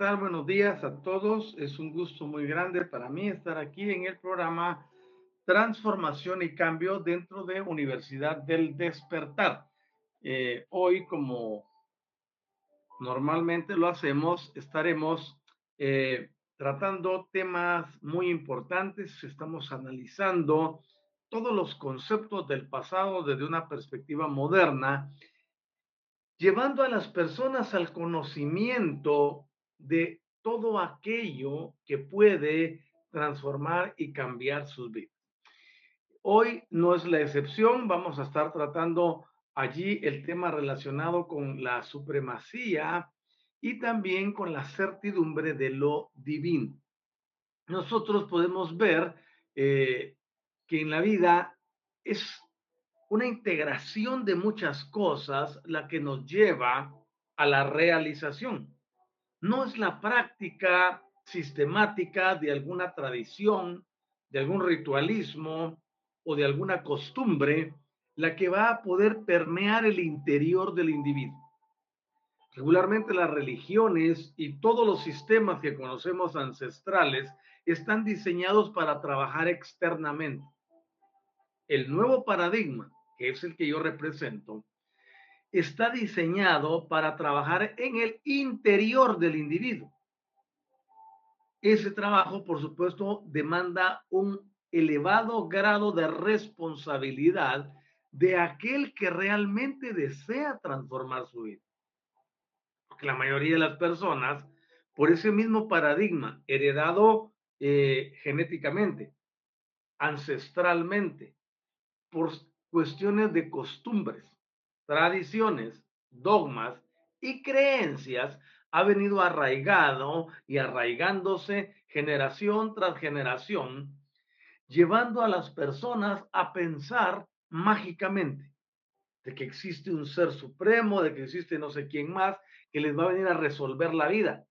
Buenos días a todos. Es un gusto muy grande para mí estar aquí en el programa Transformación y Cambio dentro de Universidad del Despertar. Eh, hoy, como normalmente lo hacemos, estaremos eh, tratando temas muy importantes. Estamos analizando todos los conceptos del pasado desde una perspectiva moderna, llevando a las personas al conocimiento de todo aquello que puede transformar y cambiar sus vidas. Hoy no es la excepción, vamos a estar tratando allí el tema relacionado con la supremacía y también con la certidumbre de lo divino. Nosotros podemos ver eh, que en la vida es una integración de muchas cosas la que nos lleva a la realización no es la práctica sistemática de alguna tradición, de algún ritualismo o de alguna costumbre la que va a poder permear el interior del individuo. Regularmente las religiones y todos los sistemas que conocemos ancestrales están diseñados para trabajar externamente. El nuevo paradigma, que es el que yo represento, está diseñado para trabajar en el interior del individuo. Ese trabajo, por supuesto, demanda un elevado grado de responsabilidad de aquel que realmente desea transformar su vida. Porque la mayoría de las personas, por ese mismo paradigma heredado eh, genéticamente, ancestralmente, por cuestiones de costumbres, tradiciones, dogmas y creencias ha venido arraigado y arraigándose generación tras generación, llevando a las personas a pensar mágicamente de que existe un ser supremo, de que existe no sé quién más, que les va a venir a resolver la vida.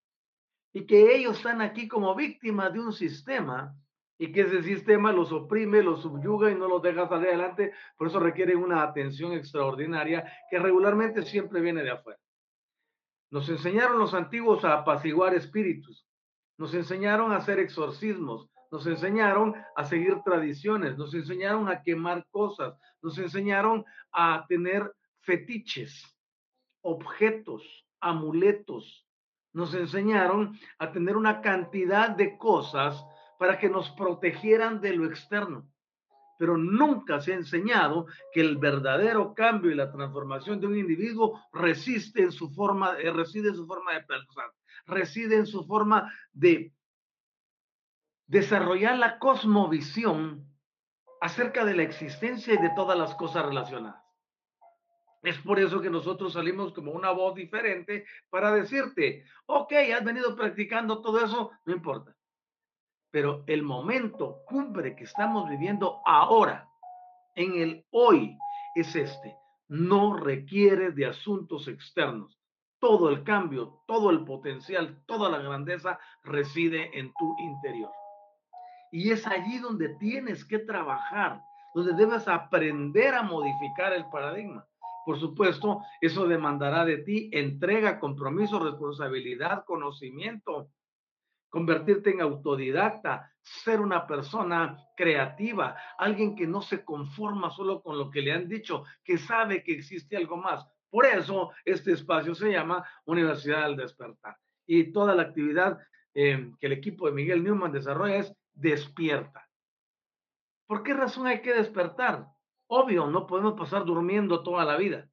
Y que ellos están aquí como víctimas de un sistema y que ese sistema los oprime, los subyuga y no los deja salir adelante. Por eso requieren una atención extraordinaria que regularmente siempre viene de afuera. Nos enseñaron los antiguos a apaciguar espíritus, nos enseñaron a hacer exorcismos, nos enseñaron a seguir tradiciones, nos enseñaron a quemar cosas, nos enseñaron a tener fetiches, objetos, amuletos, nos enseñaron a tener una cantidad de cosas para que nos protegieran de lo externo. Pero nunca se ha enseñado que el verdadero cambio y la transformación de un individuo resiste en su forma, eh, reside en su forma de pensar, reside en su forma de desarrollar la cosmovisión acerca de la existencia y de todas las cosas relacionadas. Es por eso que nosotros salimos como una voz diferente para decirte, ok, has venido practicando todo eso, no importa. Pero el momento cumbre que estamos viviendo ahora, en el hoy, es este. No requiere de asuntos externos. Todo el cambio, todo el potencial, toda la grandeza reside en tu interior. Y es allí donde tienes que trabajar, donde debes aprender a modificar el paradigma. Por supuesto, eso demandará de ti entrega, compromiso, responsabilidad, conocimiento, convertirte en autodidacta, ser una persona creativa, alguien que no se conforma solo con lo que le han dicho, que sabe que existe algo más. Por eso este espacio se llama Universidad del Despertar. Y toda la actividad eh, que el equipo de Miguel Newman desarrolla es despierta. ¿Por qué razón hay que despertar? Obvio, no podemos pasar durmiendo toda la vida.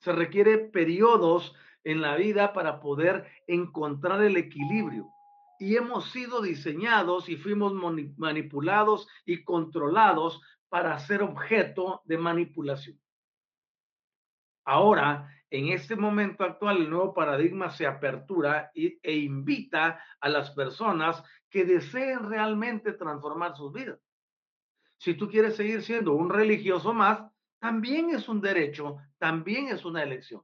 Se requiere periodos en la vida para poder encontrar el equilibrio. Y hemos sido diseñados y fuimos manipulados y controlados para ser objeto de manipulación. Ahora, en este momento actual, el nuevo paradigma se apertura e invita a las personas que deseen realmente transformar sus vidas. Si tú quieres seguir siendo un religioso más, también es un derecho, también es una elección.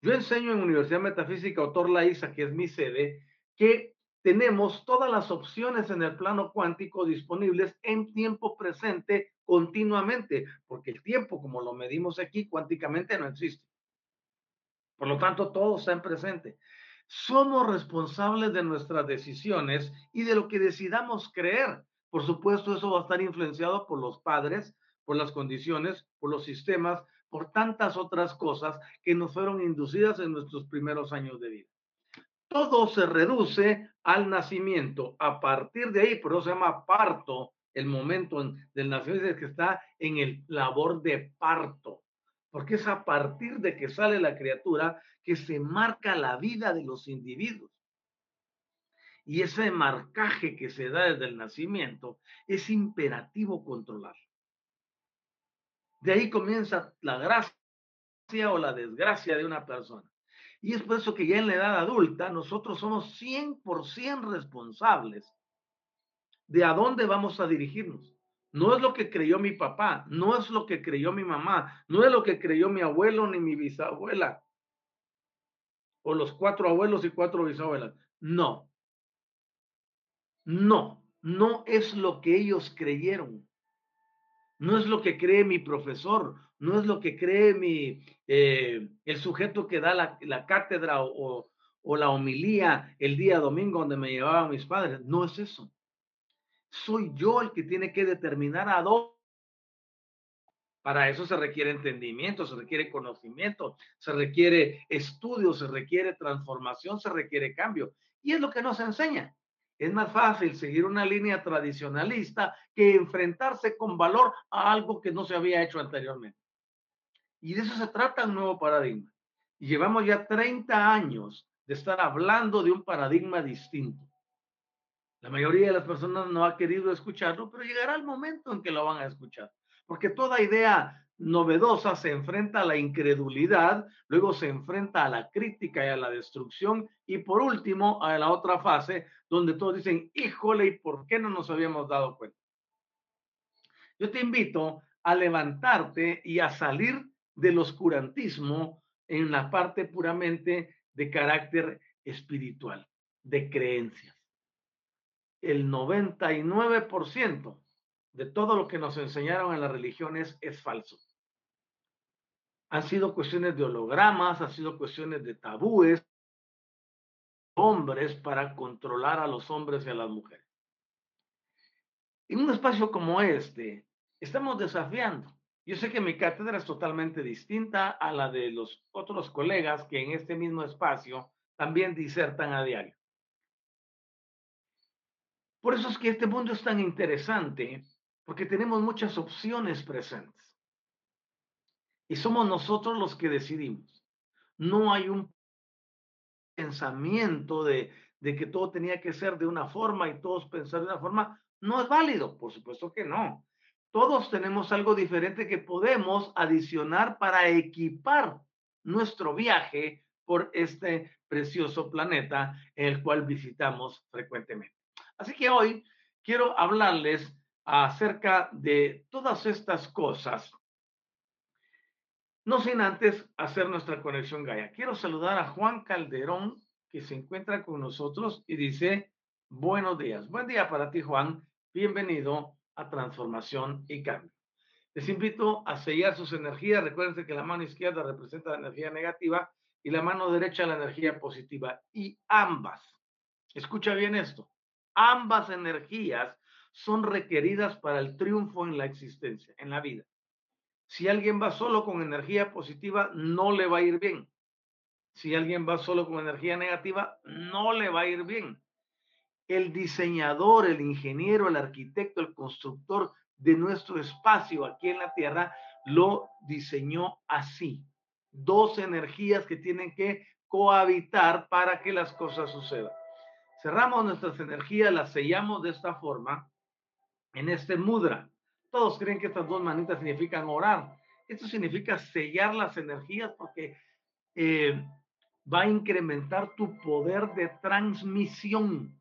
Yo enseño en Universidad Metafísica Autor Laísa, que es mi sede, que tenemos todas las opciones en el plano cuántico disponibles en tiempo presente continuamente, porque el tiempo, como lo medimos aquí, cuánticamente no existe. Por lo tanto, todo está en presente. Somos responsables de nuestras decisiones y de lo que decidamos creer. Por supuesto, eso va a estar influenciado por los padres, por las condiciones, por los sistemas, por tantas otras cosas que nos fueron inducidas en nuestros primeros años de vida. Todo se reduce al nacimiento. A partir de ahí, por eso se llama parto, el momento del nacimiento que está en el labor de parto, porque es a partir de que sale la criatura que se marca la vida de los individuos. Y ese marcaje que se da desde el nacimiento es imperativo controlar. De ahí comienza la gracia o la desgracia de una persona. Y es por eso que ya en la edad adulta nosotros somos 100% responsables de a dónde vamos a dirigirnos. No es lo que creyó mi papá, no es lo que creyó mi mamá, no es lo que creyó mi abuelo ni mi bisabuela, o los cuatro abuelos y cuatro bisabuelas. No, no, no es lo que ellos creyeron. No es lo que cree mi profesor, no es lo que cree mi, eh, el sujeto que da la, cátedra o, la homilía el día domingo donde me llevaban mis padres. No es eso. Soy yo el que tiene que determinar a dónde. Para eso se requiere entendimiento, se requiere conocimiento, se requiere estudio, se requiere transformación, se requiere cambio. Y es lo que nos enseña. Es más fácil seguir una línea tradicionalista que enfrentarse con valor a algo que no se había hecho anteriormente. Y de eso se trata un nuevo paradigma. Y llevamos ya 30 años de estar hablando de un paradigma distinto. La mayoría de las personas no ha querido escucharlo, pero llegará el momento en que lo van a escuchar. Porque toda idea novedosa se enfrenta a la incredulidad, luego se enfrenta a la crítica y a la destrucción y por último a la otra fase donde todos dicen, híjole, ¿y por qué no nos habíamos dado cuenta? Yo te invito a levantarte y a salir del oscurantismo en la parte puramente de carácter espiritual, de creencias. El 99% de todo lo que nos enseñaron en las religiones es falso han sido cuestiones de hologramas, han sido cuestiones de tabúes, hombres para controlar a los hombres y a las mujeres. En un espacio como este, estamos desafiando. Yo sé que mi cátedra es totalmente distinta a la de los otros colegas que en este mismo espacio también disertan a diario. Por eso es que este mundo es tan interesante, porque tenemos muchas opciones presentes. Y somos nosotros los que decidimos. No hay un pensamiento de, que todo tenía que ser de una forma y todos pensar de una forma, no es válido, por supuesto que no. Todos tenemos algo diferente que podemos adicionar para equipar nuestro viaje por este precioso planeta el cual visitamos frecuentemente. Así que hoy quiero hablarles acerca de todas estas cosas, no sin antes hacer nuestra conexión Gaia. Quiero saludar a Juan Calderón, que se encuentra con nosotros y dice, buenos días. Buen día para ti, Juan. Bienvenido a Transformación y Cambio. Les invito a sellar sus energías. Recuerden que la mano izquierda representa la energía negativa y la mano derecha la energía positiva. Y ambas, escucha bien esto, ambas energías son requeridas para el triunfo en la existencia, en la vida. Si alguien va solo con energía positiva, no le va a ir bien. Si alguien va solo con energía negativa, no le va a ir bien. El diseñador, el ingeniero, el arquitecto, el constructor de nuestro espacio aquí en la Tierra lo diseñó así. Dos energías que tienen que cohabitar para que las cosas sucedan. Cerramos nuestras energías, las sellamos de esta forma en este mudra. Todos creen que estas dos manitas significan orar. Esto significa sellar las energías porque eh, va a incrementar tu poder de transmisión.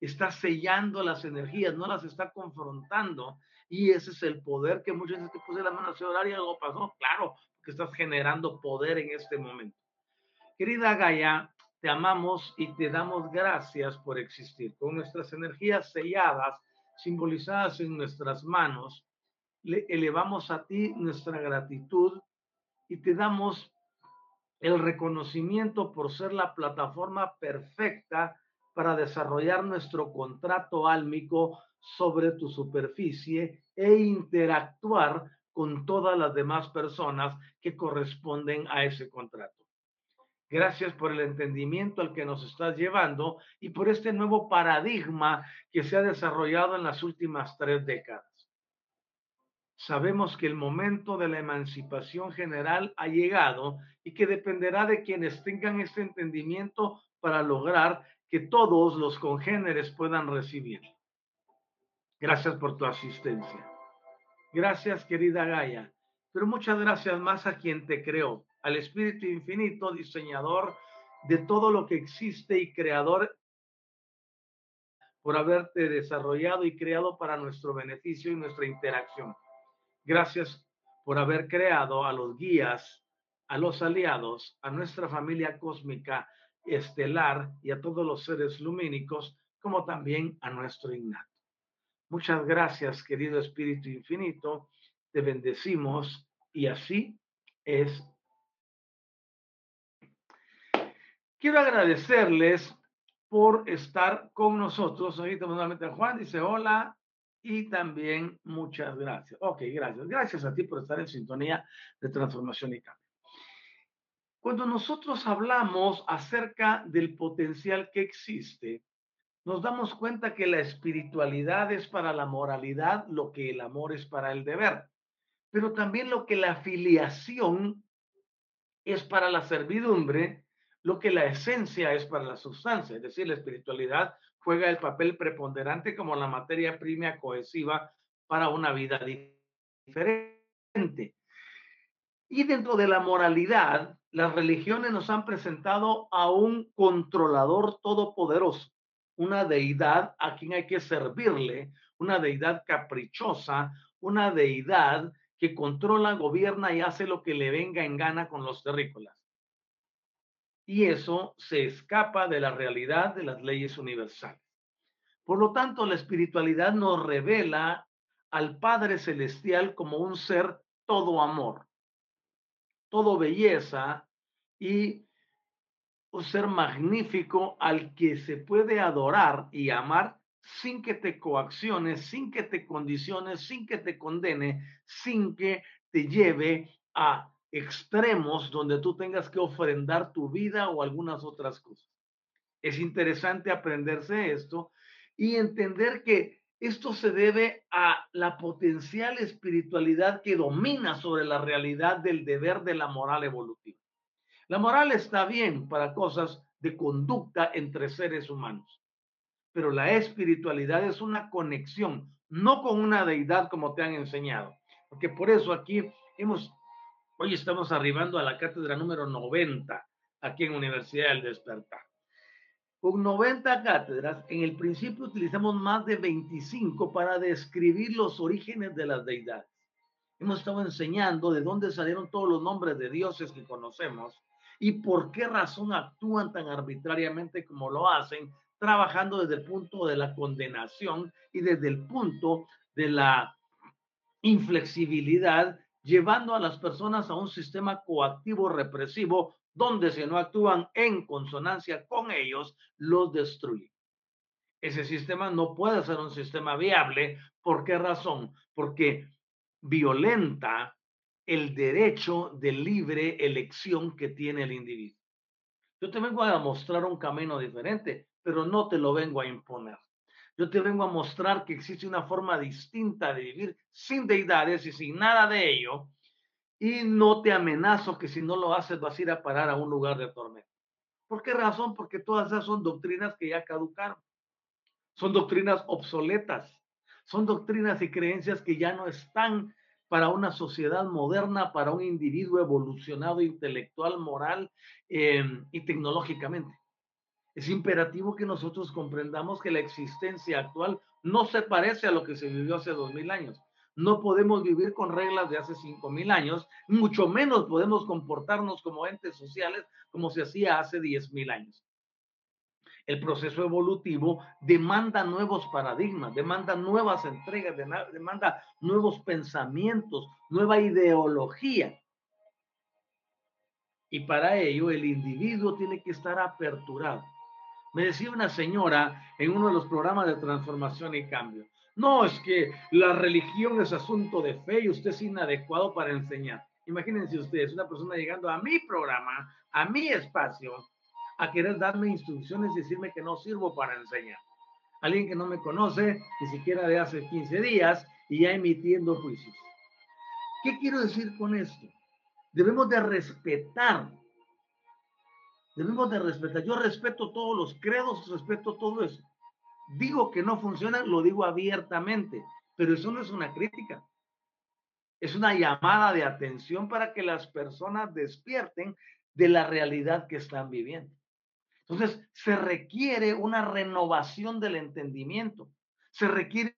Está sellando las energías, no las está confrontando. Y ese es el poder que muchas veces te puse la mano a orar y algo pasó. Claro, que estás generando poder en este momento. Querida Gaia, te amamos y te damos gracias por existir. Con nuestras energías selladas, simbolizadas en nuestras manos, le elevamos a ti nuestra gratitud y te damos el reconocimiento por ser la plataforma perfecta para desarrollar nuestro contrato álmico sobre tu superficie e interactuar con todas las demás personas que corresponden a ese contrato. Gracias por el entendimiento al que nos estás llevando y por este nuevo paradigma que se ha desarrollado en las últimas tres décadas. Sabemos que el momento de la emancipación general ha llegado y que dependerá de quienes tengan este entendimiento para lograr que todos los congéneres puedan recibir. Gracias por tu asistencia. Gracias, querida Gaia, pero muchas gracias más a quien te creó, al Espíritu Infinito, diseñador de todo lo que existe y creador por haberte desarrollado y creado para nuestro beneficio y nuestra interacción. Gracias por haber creado a los guías, a los aliados, a nuestra familia cósmica estelar y a todos los seres lumínicos, como también a nuestro innato. Muchas gracias, querido Espíritu Infinito. Te bendecimos y así es Quiero agradecerles por estar con nosotros. Ahorita nuevamente Juan dice hola y también muchas gracias. Ok, gracias. Gracias a ti por estar en sintonía de transformación y cambio. Cuando nosotros hablamos acerca del potencial que existe, nos damos cuenta que la espiritualidad es para la moralidad lo que el amor es para el deber, pero también lo que la filiación es para la servidumbre lo que la esencia es para la sustancia, es decir, la espiritualidad juega el papel preponderante como la materia prima cohesiva para una vida diferente. Y dentro de la moralidad, las religiones nos han presentado a un controlador todopoderoso, una deidad a quien hay que servirle, una deidad caprichosa, una deidad que controla, gobierna y hace lo que le venga en gana con los terrícolas y eso se escapa de la realidad de las leyes universales. Por lo tanto, la espiritualidad nos revela al Padre Celestial como un ser todo amor, todo belleza y un ser magnífico al que se puede adorar y amar sin que te coaccione, sin que te condicione, sin que te condene, sin que te lleve a extremos donde tú tengas que ofrendar tu vida o algunas otras cosas. Es interesante aprenderse esto y entender que esto se debe a la potencial espiritualidad que domina sobre la realidad del deber de la moral evolutiva. La moral está bien para cosas de conducta entre seres humanos. Pero la espiritualidad es una conexión, no con una deidad como te han enseñado. Porque por eso aquí hemos, hoy estamos arribando a la cátedra número 90 aquí en Universidad del Despertar. Con 90 cátedras, en el principio utilizamos más de 25 para describir los orígenes de las deidades. Hemos estado enseñando de dónde salieron todos los nombres de dioses que conocemos y por qué razón actúan tan arbitrariamente como lo hacen, trabajando desde el punto de la condenación y desde el punto de la inflexibilidad, llevando a las personas a un sistema coactivo represivo donde si no actúan en consonancia con ellos, los destruyen. Ese sistema no puede ser un sistema viable. ¿Por qué razón? Porque violenta el derecho de libre elección que tiene el individuo. Yo te vengo a mostrar un camino diferente, pero no te lo vengo a imponer. Yo te vengo a mostrar que existe una forma distinta de vivir sin deidades y sin nada de ello, y no te amenazo que si no lo haces vas a ir a parar a un lugar de tormento. ¿Por qué razón? Porque todas esas son doctrinas que ya caducaron. Son doctrinas obsoletas. Son doctrinas y creencias que ya no están para una sociedad moderna, para un individuo evolucionado intelectual, moral em, y tecnológicamente. Es imperativo que nosotros comprendamos que la existencia actual no se parece a lo que se vivió hace dos mil años. No podemos vivir con reglas de hace cinco mil años, mucho menos podemos comportarnos como entes sociales como se hacía hace diez mil años. El proceso evolutivo demanda nuevos paradigmas, demanda nuevas entregas, demanda nuevos pensamientos, nueva ideología. Y para ello el individuo tiene que estar aperturado. Me decía una señora en uno de los programas de transformación y cambio, no, es que la religión es asunto de fe y usted es inadecuado para enseñar. Imagínense ustedes, una persona llegando a mi programa, a mi espacio, a querer darme instrucciones y decirme que no sirvo para enseñar. Alguien que no me conoce, ni siquiera de hace 15 días, y ya emitiendo juicios. ¿Qué quiero decir con esto? Debemos de respetar. Debemos de respetar. Yo respeto todos los credos, respeto todo eso digo que no funciona, lo digo abiertamente, pero eso no es una crítica. Es una llamada de atención para que las personas despierten de la realidad que están viviendo. Entonces, se requiere una renovación del entendimiento. Se requiere...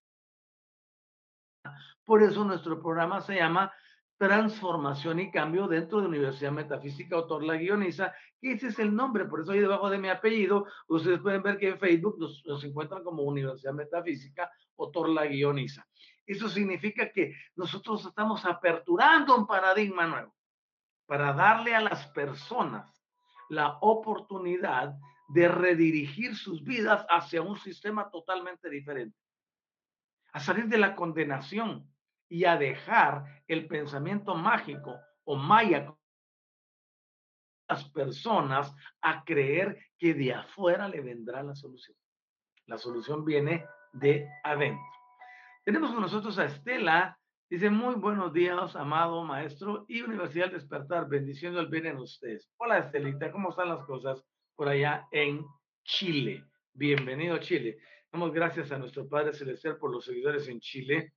Por eso nuestro programa se llama transformación y cambio dentro de Universidad Metafísica Autor La Guioniza, que ese es el nombre, por eso ahí debajo de mi apellido, ustedes pueden ver que en Facebook nos, encuentran como Universidad Metafísica Autor La Guioniza. Eso significa que nosotros estamos aperturando un paradigma nuevo para darle a las personas la oportunidad de redirigir sus vidas hacia un sistema totalmente diferente, a salir de la condenación, y a dejar el pensamiento mágico o maya las personas a creer que de afuera le vendrá la solución. La solución viene de adentro. Tenemos con nosotros a Estela. Dice, muy buenos días, amado maestro y Universidad Despertar. Bendición el bien en ustedes. Hola, Estelita. ¿Cómo están las cosas por allá en Chile? Bienvenido a Chile. Damos gracias a nuestro Padre Celestial por los seguidores en Chile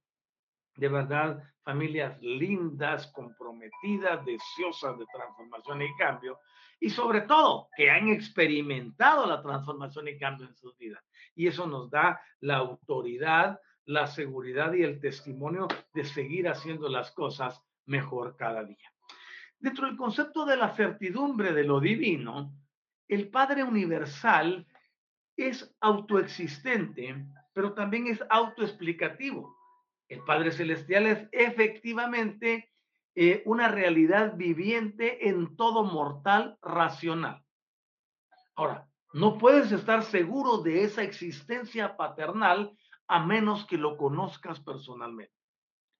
de verdad, familias lindas, comprometidas, deseosas de transformación y cambio, y sobre todo que han experimentado la transformación y cambio en sus vidas. Y eso nos da la autoridad, la seguridad y el testimonio de seguir haciendo las cosas mejor cada día. Dentro del concepto de la certidumbre de lo divino, el Padre Universal es autoexistente, pero también es autoexplicativo. El Padre Celestial es efectivamente eh, una realidad viviente en todo mortal racional. Ahora, no puedes estar seguro de esa existencia paternal a menos que lo conozcas personalmente.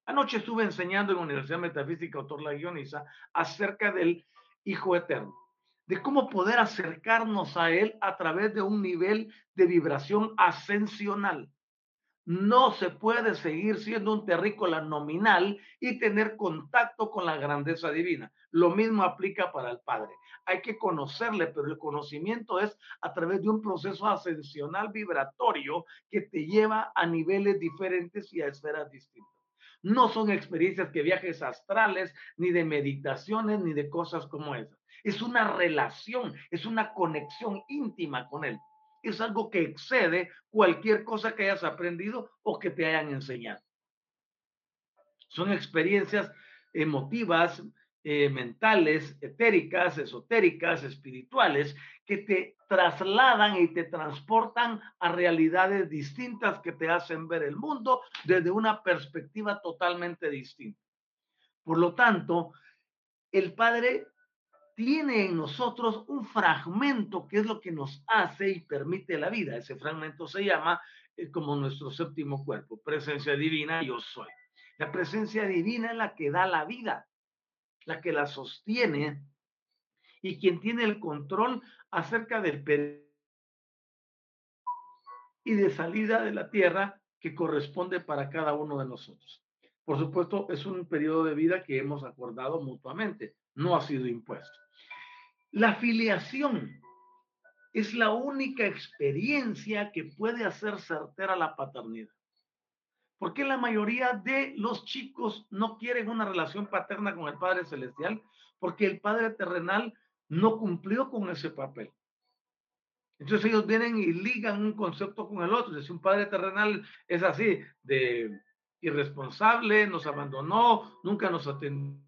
Anoche estuve enseñando en la Universidad Metafísica Autor Guioniza acerca del Hijo Eterno, de cómo poder acercarnos a Él a través de un nivel de vibración ascensional no se puede seguir siendo un terrícola nominal y tener contacto con la grandeza divina. Lo mismo aplica para el Padre. Hay que conocerle, pero el conocimiento es a través de un proceso ascensional vibratorio que te lleva a niveles diferentes y a esferas distintas. No son experiencias que viajes astrales, ni de meditaciones, ni de cosas como esas. Es una relación, es una conexión íntima con Él. Es algo que excede cualquier cosa que hayas aprendido o que te hayan enseñado. Son experiencias emotivas, eh, mentales, etéricas, esotéricas, espirituales, que te trasladan y te transportan a realidades distintas que te hacen ver el mundo desde una perspectiva totalmente distinta. Por lo tanto, el Padre tiene en nosotros un fragmento que es lo que nos hace y permite la vida. Ese fragmento se llama eh, como nuestro séptimo cuerpo, presencia divina, yo soy. La presencia divina es la que da la vida la que la sostiene y quien tiene el control acerca del y de salida de la tierra que corresponde para cada uno de nosotros. Por supuesto, es un periodo de vida que hemos acordado mutuamente, no ha sido impuesto. La filiación es la única experiencia que puede hacer certera la paternidad. ¿Por qué la mayoría de los chicos no quieren una relación paterna con el Padre Celestial? Porque el Padre terrenal no cumplió con ese papel. Entonces ellos vienen y ligan un concepto con el otro. Si un Padre terrenal es así, de irresponsable, nos abandonó, nunca nos atendió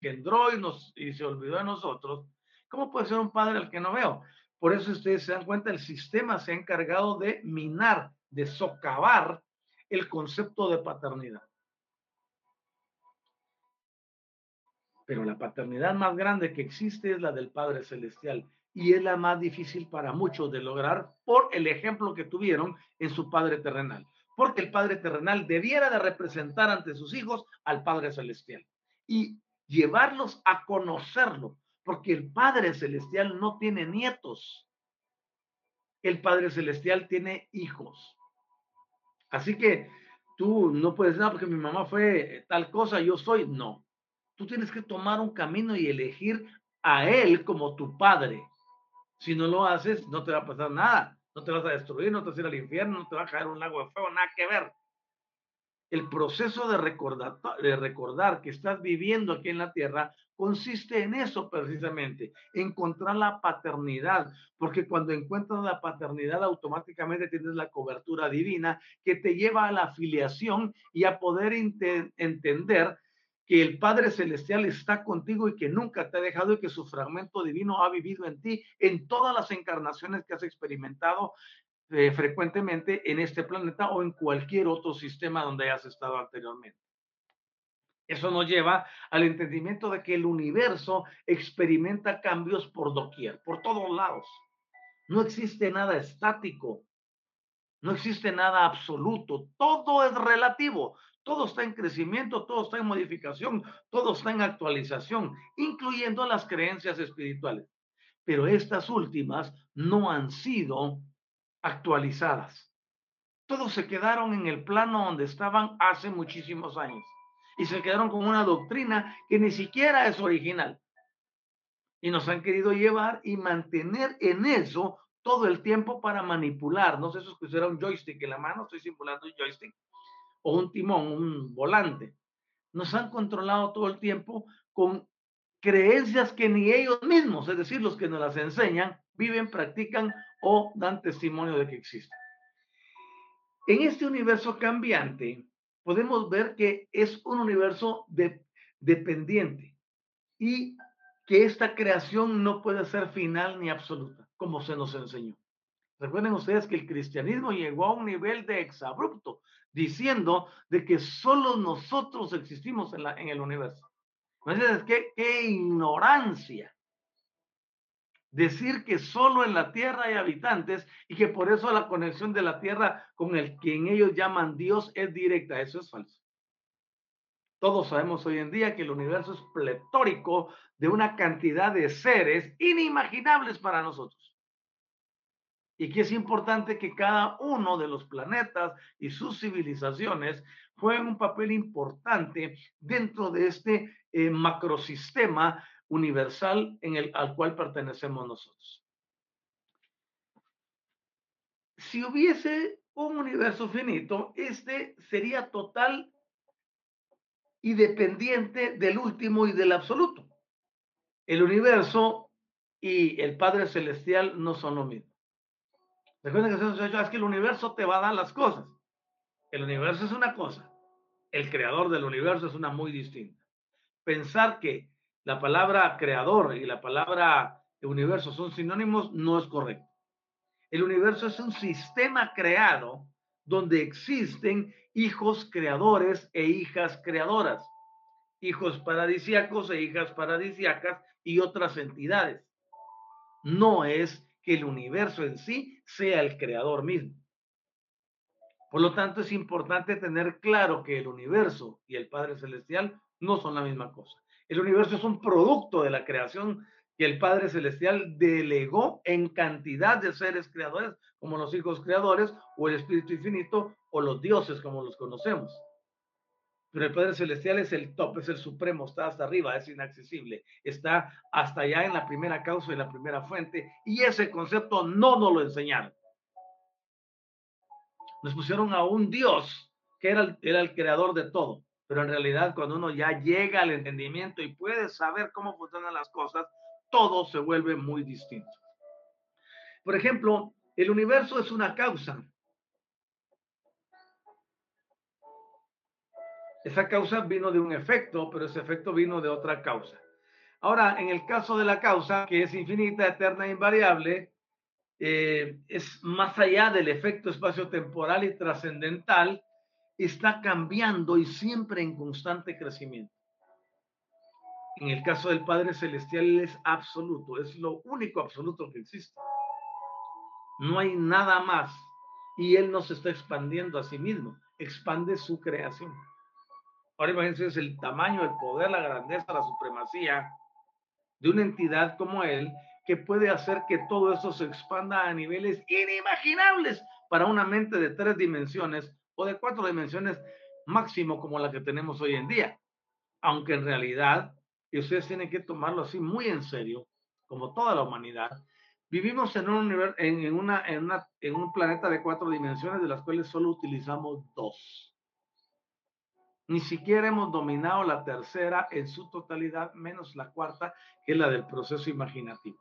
y, nos, y se olvidó de nosotros, ¿cómo puede ser un Padre al que no veo? Por eso ustedes se dan cuenta, el sistema se ha encargado de minar, de socavar el concepto de paternidad. Pero la paternidad más grande que existe es la del Padre Celestial y es la más difícil para muchos de lograr por el ejemplo que tuvieron en su Padre terrenal. Porque el Padre terrenal debiera de representar ante sus hijos al Padre Celestial y llevarlos a conocerlo, porque el Padre Celestial no tiene nietos. El Padre Celestial tiene hijos. Así que tú no puedes nada porque mi mamá fue tal cosa, yo soy. No. Tú tienes que tomar un camino y elegir a él como tu padre. Si no lo haces, no te va a pasar nada. No te vas a destruir, no te vas a ir al infierno, no te va a caer un lago de fuego, nada que ver el proceso de recordar, de recordar que estás viviendo aquí en la tierra consiste en eso precisamente, encontrar la paternidad, porque cuando encuentras la paternidad automáticamente tienes la cobertura divina que te lleva a la afiliación y a poder entender que el Padre Celestial está contigo y que nunca te ha dejado y que su fragmento divino ha vivido en ti en todas las encarnaciones que has experimentado eh, frecuentemente en este planeta o en cualquier otro sistema donde hayas estado anteriormente. Eso nos lleva al entendimiento de que el universo experimenta cambios por doquier, por todos lados. No existe nada estático, no existe nada absoluto, todo es relativo, todo está en crecimiento, todo está en modificación, todo está en actualización, incluyendo las creencias espirituales. Pero estas últimas no han sido actualizadas. Todos se quedaron en el plano donde estaban hace muchísimos años y se quedaron con una doctrina que ni siquiera es original. Y nos han querido llevar y mantener en eso todo el tiempo para manipular. No sé si es que un joystick en la mano, estoy simulando un joystick, o un timón, un volante. Nos han controlado todo el tiempo con creencias que ni ellos mismos, es decir, los que nos las enseñan, viven, practican o dan testimonio de que existe. En este universo cambiante, podemos ver que es un universo de, dependiente y que esta creación no puede ser final ni absoluta, como se nos enseñó. Recuerden ustedes que el cristianismo llegó a un nivel de exabrupto, diciendo de que solo nosotros existimos en, la, en el universo. Entonces, ¿qué, qué ignorancia decir que solo en la tierra hay habitantes y que por eso la conexión de la tierra con el quien ellos llaman Dios es directa. Eso es falso. Todos sabemos hoy en día que el universo es pletórico de una cantidad de seres inimaginables para nosotros. y que es importante que cada uno de los planetas y sus civilizaciones jueguen un papel importante dentro de este eh, macrosistema universal en el, al cual pertenecemos nosotros. Si hubiese un universo finito, este sería total y dependiente del último y del absoluto. El universo y el Padre Celestial no son lo mismo. Recuerden que es que el universo te va a dar las cosas. El universo es una cosa. El creador del universo es una muy distinta. Pensar que la palabra creador y la palabra universo son sinónimos no es correcto. El universo es un sistema creado donde existen hijos creadores e hijas creadoras, hijos paradisíacos e hijas paradisíacas y otras entidades. No es que el universo en sí sea el creador mismo. Por lo tanto, es importante tener claro que el universo y el Padre Celestial no son la misma cosa. El universo es un producto de la creación que el Padre Celestial delegó en cantidad de seres creadores, como los hijos creadores, o el Espíritu Infinito, o los dioses, como los conocemos. Pero el Padre Celestial es el top, es el supremo, está hasta arriba, es inaccesible, está hasta allá en la primera causa y la primera fuente, y ese concepto no nos lo enseñaron. Nos pusieron a un Dios que era era el creador de todo, pero en realidad cuando uno ya llega al entendimiento y puede saber cómo funcionan las cosas, todo se vuelve muy distinto. Por ejemplo, el universo es una causa. Esa causa vino de un efecto, pero ese efecto vino de otra causa. Ahora, en el caso de la causa, que es infinita, eterna e invariable, eh, es más allá del efecto espacio-temporal y trascendental, está cambiando y siempre en constante crecimiento. En el caso del Padre Celestial, es absoluto, es lo único absoluto que existe. No hay nada más. Y Él no se está expandiendo a sí mismo, expande su creación. Ahora imagínense el tamaño, el poder, la grandeza, la supremacía de una entidad como Él que puede hacer que todo eso se expanda a niveles inimaginables para una mente de tres dimensiones o de cuatro dimensiones máximo como la que tenemos hoy en día. Aunque en realidad y ustedes tienen que tomarlo así muy en serio, como toda la humanidad. Vivimos en un, en, una, en, una, en un planeta de cuatro dimensiones, de las cuales solo utilizamos dos. Ni siquiera hemos dominado la tercera en su totalidad, menos la cuarta, que es la del proceso imaginativo.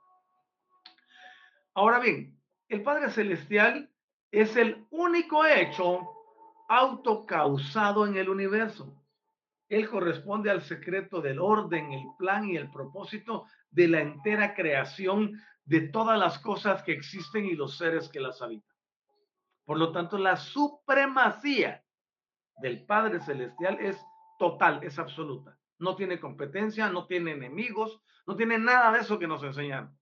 Ahora bien, el Padre Celestial es el único hecho autocausado en el universo. Él corresponde al secreto del orden, el plan y el propósito de la entera creación de todas las cosas que existen y los seres que las habitan. Por lo tanto, la supremacía del Padre Celestial es total, es absoluta. No tiene competencia, no tiene enemigos, no tiene nada de eso que nos enseñan.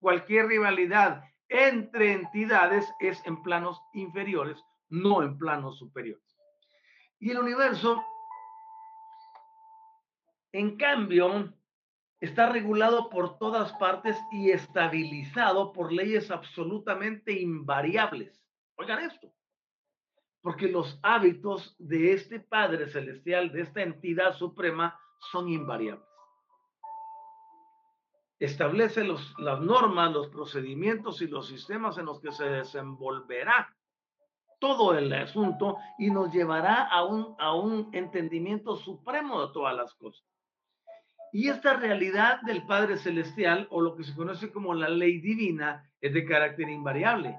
Cualquier rivalidad entre entidades es en planos inferiores, no en planos superiores. Y el universo en cambio, está regulado por todas partes y estabilizado por leyes absolutamente invariables. Oigan esto, porque los hábitos de este Padre Celestial, de esta entidad suprema, son invariables. Establece las normas, los procedimientos y los sistemas en los que se desenvolverá todo el asunto y nos llevará a un, a un entendimiento supremo de todas las cosas. Y esta realidad del Padre Celestial, o lo que se conoce como la ley divina, es de carácter invariable.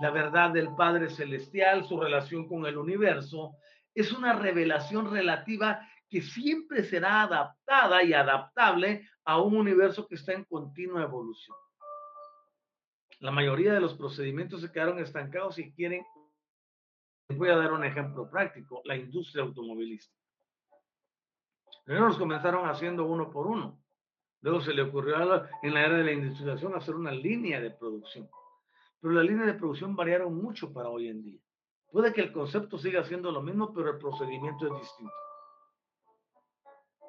La verdad del Padre Celestial, su relación con el universo, es una revelación relativa que siempre será adaptada y adaptable a un universo que está en continua evolución. La mayoría de los procedimientos se quedaron estancados y quieren, voy a dar un ejemplo práctico, la industria automovilística. Primero los comenzaron haciendo uno por uno. Luego se le ocurrió en la era de la industrialización hacer una línea de producción. Pero las líneas de producción variaron mucho para hoy en día. Puede que el concepto siga siendo lo mismo, pero el procedimiento es distinto.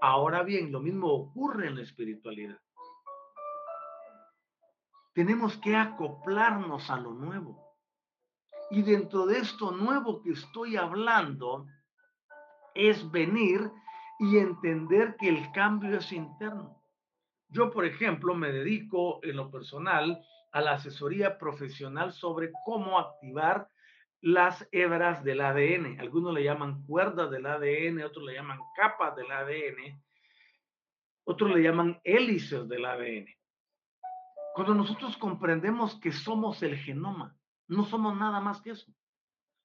Ahora bien, lo mismo ocurre en la espiritualidad. tenemos que acoplarnos a lo nuevo. Y dentro de esto nuevo que estoy hablando, es venir y entender que el cambio es interno. Yo, por ejemplo, me dedico en lo personal a la asesoría profesional sobre cómo activar las hebras del ADN. Algunos le llaman cuerdas del ADN, otros le llaman capas del ADN, otros le llaman hélices del ADN. Cuando nosotros comprendemos que somos el genoma, no somos nada más que eso.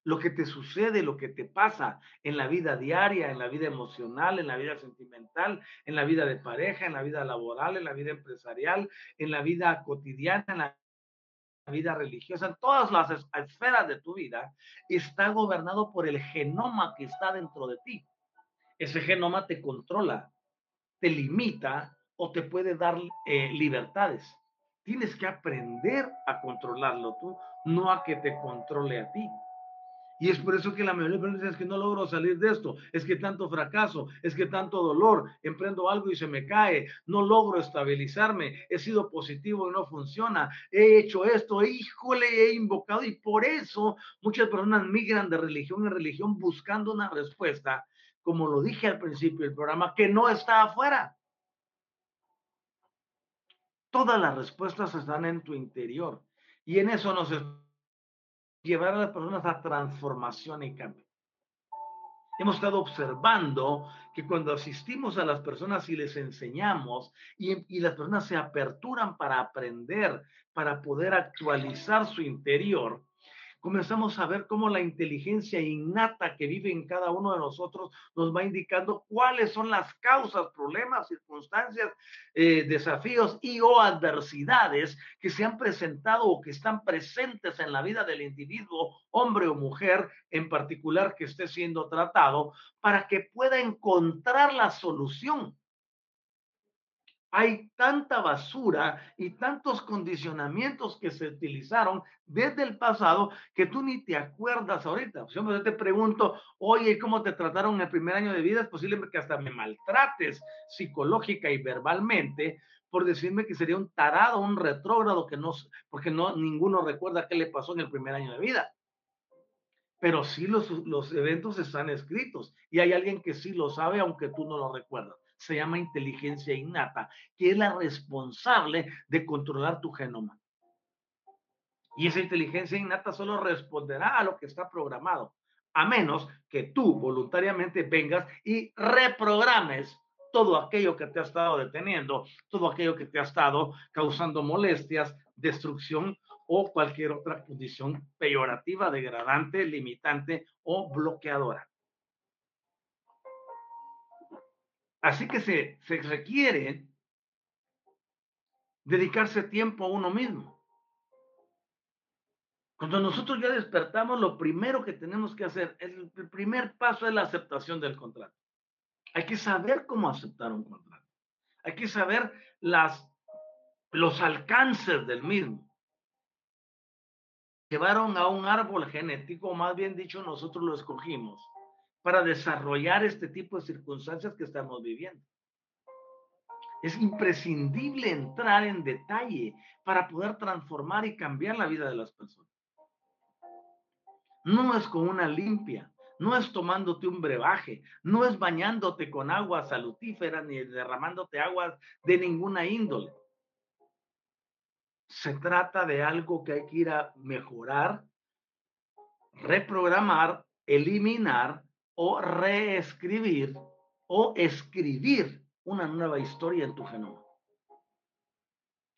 Lo que te sucede, lo que te pasa en la vida diaria, en la vida emocional, en la vida sentimental, en la vida de pareja, en la vida laboral, en la vida empresarial, en la vida cotidiana, en la vida religiosa, en todas las esferas de tu vida, está gobernado por el genoma que está dentro de ti. Ese genoma te controla, te limita o te puede dar eh, libertades. Tienes que aprender a controlarlo tú, no a que te controle a ti. Y es por eso que la mayoría de personas es que no logro salir de esto, es que tanto fracaso, es que tanto dolor, emprendo algo y se me cae, no logro estabilizarme, he sido positivo y no funciona, he hecho esto, híjole, he invocado y por eso muchas personas migran de religión en religión buscando una respuesta, como lo dije al principio del programa, que no está afuera. Todas las respuestas están en tu interior y en eso nos llevar a las personas a transformación y cambio. Hemos estado observando que cuando asistimos a las personas y les enseñamos y, y, las personas se aperturan para aprender, para poder actualizar su interior, comenzamos a ver cómo la inteligencia innata que vive en cada uno de nosotros nos va indicando cuáles son las causas, problemas, circunstancias, eh, desafíos y o adversidades que se han presentado o que están presentes en la vida del individuo, hombre o mujer, en particular que esté siendo tratado, para que pueda encontrar la solución hay tanta basura y tantos condicionamientos que se utilizaron desde el pasado que tú ni te acuerdas ahorita. Si yo te pregunto, oye, ¿cómo te trataron en el primer año de vida? Es posible que hasta me maltrates psicológica y verbalmente por decirme que sería un tarado, un retrógrado, que no, porque no, ninguno recuerda qué le pasó en el primer año de vida. Pero sí los, los eventos están escritos y hay alguien que sí lo sabe, aunque tú no lo recuerdas se llama inteligencia innata, que es la responsable de controlar tu genoma. Y esa inteligencia innata solo responderá a lo que está programado, a menos que tú voluntariamente vengas y reprogrames todo aquello que te ha estado deteniendo, todo aquello que te ha estado causando molestias, destrucción o cualquier otra condición peyorativa, degradante, limitante o bloqueadora. Así que se, requiere dedicarse tiempo a uno mismo. Cuando nosotros ya despertamos, lo primero que tenemos que hacer, el primer paso es la aceptación del contrato. Hay que saber cómo aceptar un contrato. Hay que saber las, los alcances del mismo. Llevaron a un árbol genético, más bien dicho, nosotros lo escogimos para desarrollar este tipo de circunstancias que estamos viviendo. Es imprescindible entrar en detalle para poder transformar y cambiar la vida de las personas. No es con una limpia, no es tomándote un brebaje, no es bañándote con agua salutífera ni derramándote aguas de ninguna índole. Se trata de algo que hay que ir a mejorar, reprogramar, eliminar o reescribir o escribir una nueva historia en tu genoma.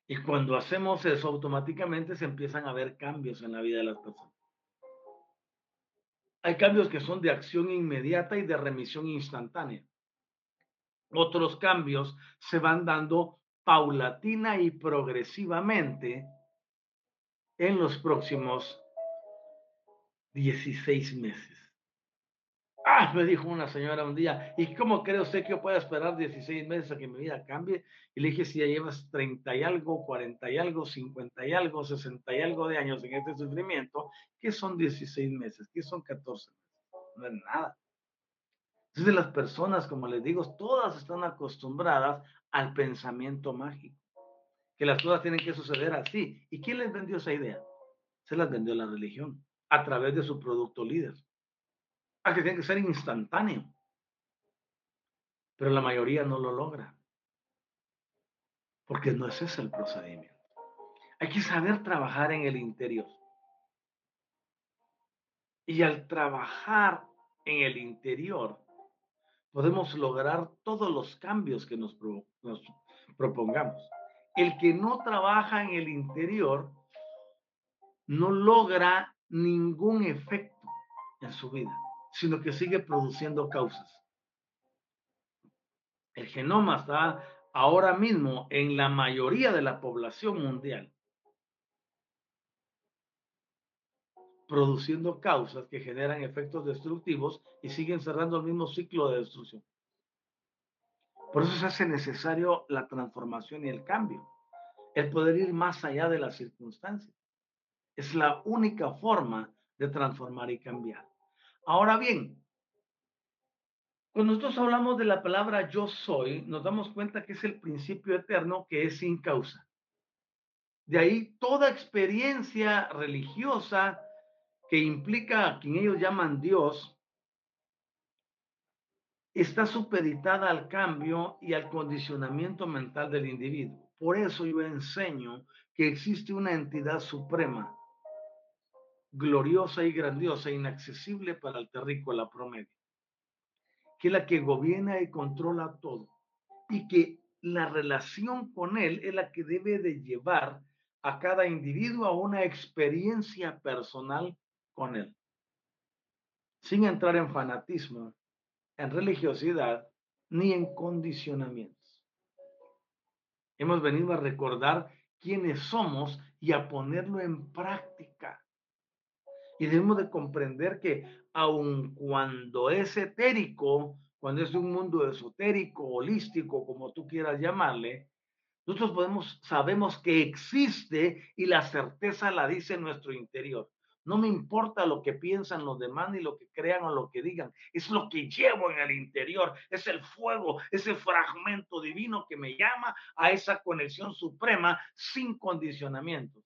Y cuando hacemos eso, automáticamente se empiezan a ver cambios en la vida de las personas. Hay cambios que son de acción inmediata y de remisión instantánea. Otros cambios se van dando paulatina y progresivamente en los próximos 16 meses. Ah, me dijo una señora un día, ¿y cómo cree usted que yo pueda esperar 16 meses a que mi vida cambie? Y le dije, si ya llevas 30 y algo, 40 y algo, 50 y algo, 60 y algo de años en este sufrimiento, ¿qué son 16 meses? ¿Qué son 14 meses? No es nada. Entonces las personas, como les digo, todas están acostumbradas al pensamiento mágico que las cosas tienen que suceder así. ¿Y quién les vendió esa idea? Se las vendió la religión a través de su producto líder. A que tiene que ser instantáneo. Pero la mayoría no lo logra. Porque no es ese el procedimiento. Hay que saber trabajar en el interior. Y al trabajar en el interior, podemos lograr todos los cambios que nos, nos propongamos. El que no trabaja en el interior no logra ningún efecto en su vida, sino que sigue produciendo causas. El genoma está ahora mismo en la mayoría de la población mundial produciendo causas que generan efectos destructivos y siguen cerrando el mismo ciclo de destrucción. Por eso se hace necesario la transformación y el cambio, el poder ir más allá de las circunstancias. Es la única forma de transformar y cambiar. Ahora bien, cuando nosotros hablamos de la palabra yo soy, nos damos cuenta que es el principio eterno que es sin causa. De ahí toda experiencia religiosa, que implica a quien ellos llaman Dios, está supeditada al cambio y al condicionamiento mental del individuo. Por eso yo enseño que existe una entidad suprema, gloriosa y grandiosa, inaccesible para el terrícola promedio, que es la que gobierna y controla todo y que la relación con él es la que debe de llevar a cada individuo a una experiencia personal con él, sin entrar en fanatismo, en religiosidad, ni en condicionamientos. Hemos venido a recordar quiénes somos y a ponerlo en práctica. Y debemos de comprender que aun cuando es etérico, cuando es un mundo esotérico, holístico, como tú quieras llamarle, nosotros podemos, sabemos que existe y la certeza la dice en nuestro interior. No me importa lo que piensan los demás ni lo que crean o lo que digan. Es lo que llevo en el interior. Es el fuego, ese fragmento divino que me llama a esa conexión suprema sin condicionamiento.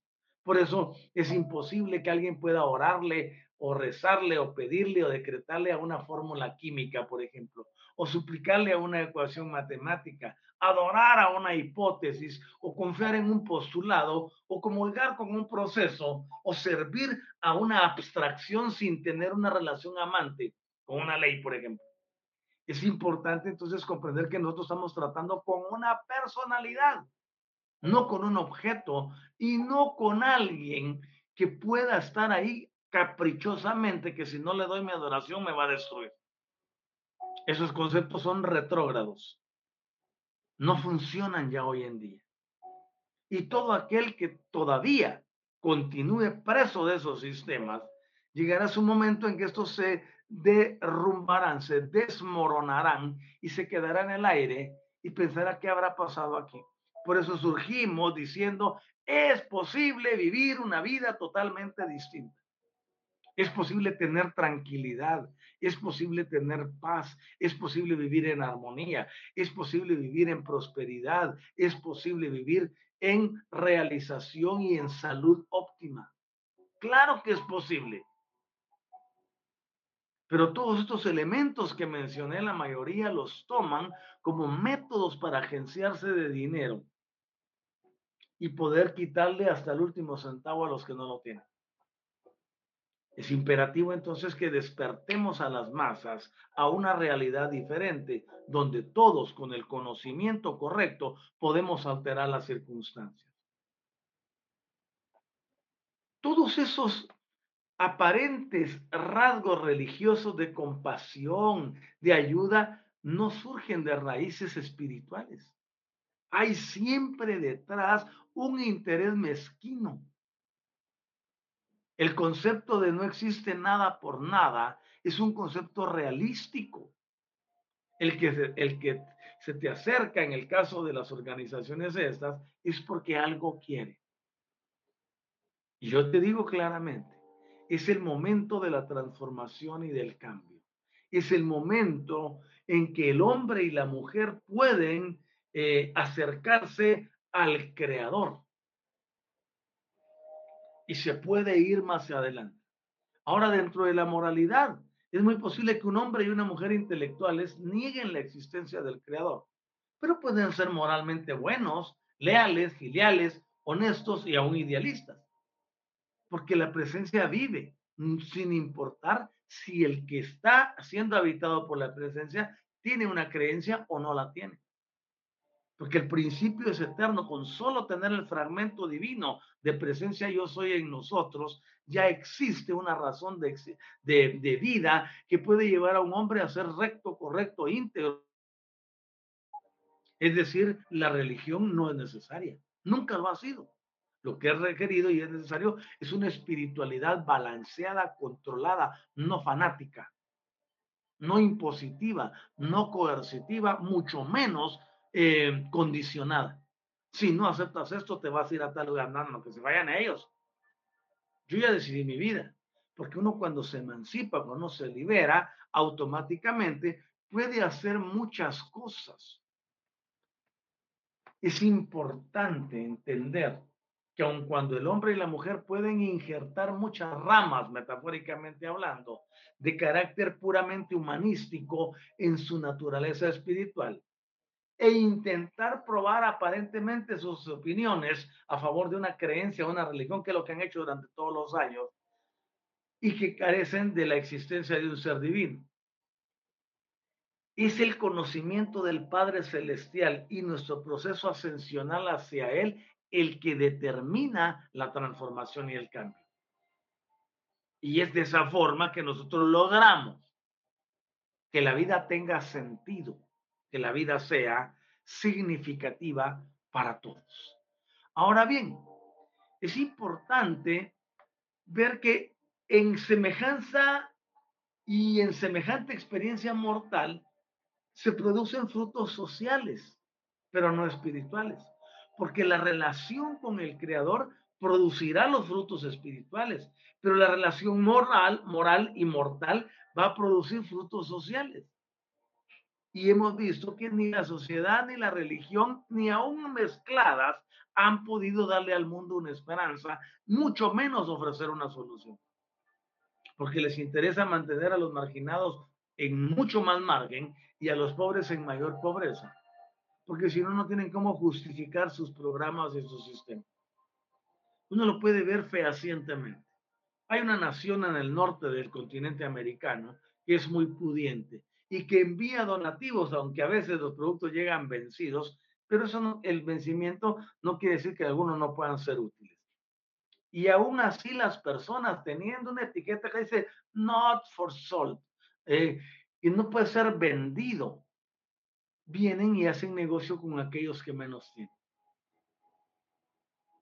Por eso es imposible que alguien pueda orarle o rezarle o pedirle o decretarle a una fórmula química, por ejemplo, o suplicarle a una ecuación matemática, adorar a una hipótesis o confiar en un postulado o comulgar con un proceso o servir a una abstracción sin tener una relación amante con una ley, por ejemplo. Es importante entonces comprender que nosotros estamos tratando con una personalidad, no con un objeto y no con alguien que pueda estar ahí caprichosamente, que si no le doy mi adoración me va a destruir. Esos conceptos son retrógrados no funcionan ya hoy en día. Y todo aquel que todavía continúe preso de esos sistemas, llegará su momento en que estos se derrumbarán, se desmoronarán y se quedará en el aire y pensará qué habrá pasado aquí. Por eso surgimos diciendo, es posible vivir una vida totalmente distinta. Es posible tener tranquilidad, es posible tener paz, es posible vivir en armonía, es posible vivir en prosperidad, es posible vivir en realización y en salud óptima. Claro que es posible. Pero todos estos elementos que mencioné, la mayoría los toman como métodos para agenciarse de dinero y poder quitarle hasta el último centavo a los que no lo tienen. Es imperativo entonces que despertemos a las masas a una realidad diferente, donde todos con el conocimiento correcto podemos alterar las circunstancias. Todos esos aparentes rasgos religiosos de compasión, de ayuda, no surgen de raíces espirituales. Hay siempre detrás un interés mezquino el concepto de no existe nada por nada es un concepto realístico. El que, el que se te acerca en el caso de las organizaciones estas es porque algo quiere. Y yo te digo claramente, es el momento de la transformación y del cambio. Es el momento en que el hombre y la mujer pueden eh, acercarse al Creador. Y se puede ir más adelante. Ahora, dentro de la moralidad, es muy posible que un hombre y una mujer intelectuales nieguen la existencia del Creador, pero pueden ser moralmente buenos, leales, filiales, honestos y aún idealistas. Porque la presencia vive, mm, sin importar si el que está siendo habitado por la presencia tiene una creencia o no la tiene. Porque el principio es eterno, con solo tener el fragmento divino de presencia yo soy en nosotros, ya existe una razón de, de, vida que puede llevar a un hombre a ser recto, correcto, íntegro. Es decir, la religión no es necesaria, nunca lo ha sido. Lo que es requerido y es necesario es una espiritualidad balanceada, controlada, no fanática, no impositiva, no coercitiva, mucho menos eh, condicionada. Si no aceptas esto, te vas a ir a tal lugar, no, que se vayan ellos. Yo ya decidí mi vida, porque uno cuando se emancipa, cuando se libera, automáticamente puede hacer muchas cosas. Es importante entender que aun cuando el hombre y la mujer pueden injertar muchas ramas, metafóricamente hablando, de carácter puramente humanístico en su naturaleza espiritual, e intentar probar aparentemente sus opiniones a favor de una creencia o una religión, que es lo que han hecho durante todos los años, y que carecen de la existencia de un ser divino. Es el conocimiento del Padre Celestial y nuestro proceso ascensional hacia Él el que determina la transformación y el cambio. Y es de esa forma que nosotros logramos que la vida tenga sentido que la vida sea significativa para todos. Ahora bien, es importante ver que en semejanza y en semejante experiencia mortal se producen frutos sociales, pero no espirituales, porque la relación con el Creador producirá los frutos espirituales, pero la relación moral, moral y mortal va a producir frutos sociales y hemos visto que ni la sociedad, ni la religión, ni aún mezcladas han podido darle al mundo una esperanza, mucho menos ofrecer una solución. Porque les interesa mantener a los marginados en mucho más margen y a los pobres en mayor pobreza. Porque si no, no tienen cómo justificar sus programas y sus sistemas. Uno lo puede ver fehacientemente. Hay una nación en el norte del continente americano que es muy pudiente y que envía donativos, aunque a veces los productos llegan vencidos, pero eso no, el vencimiento no quiere decir que algunos no puedan ser útiles. Y aún así las personas teniendo una etiqueta que dice not for sold, eh, y no puede ser vendido, vienen y hacen negocio con aquellos que menos tienen.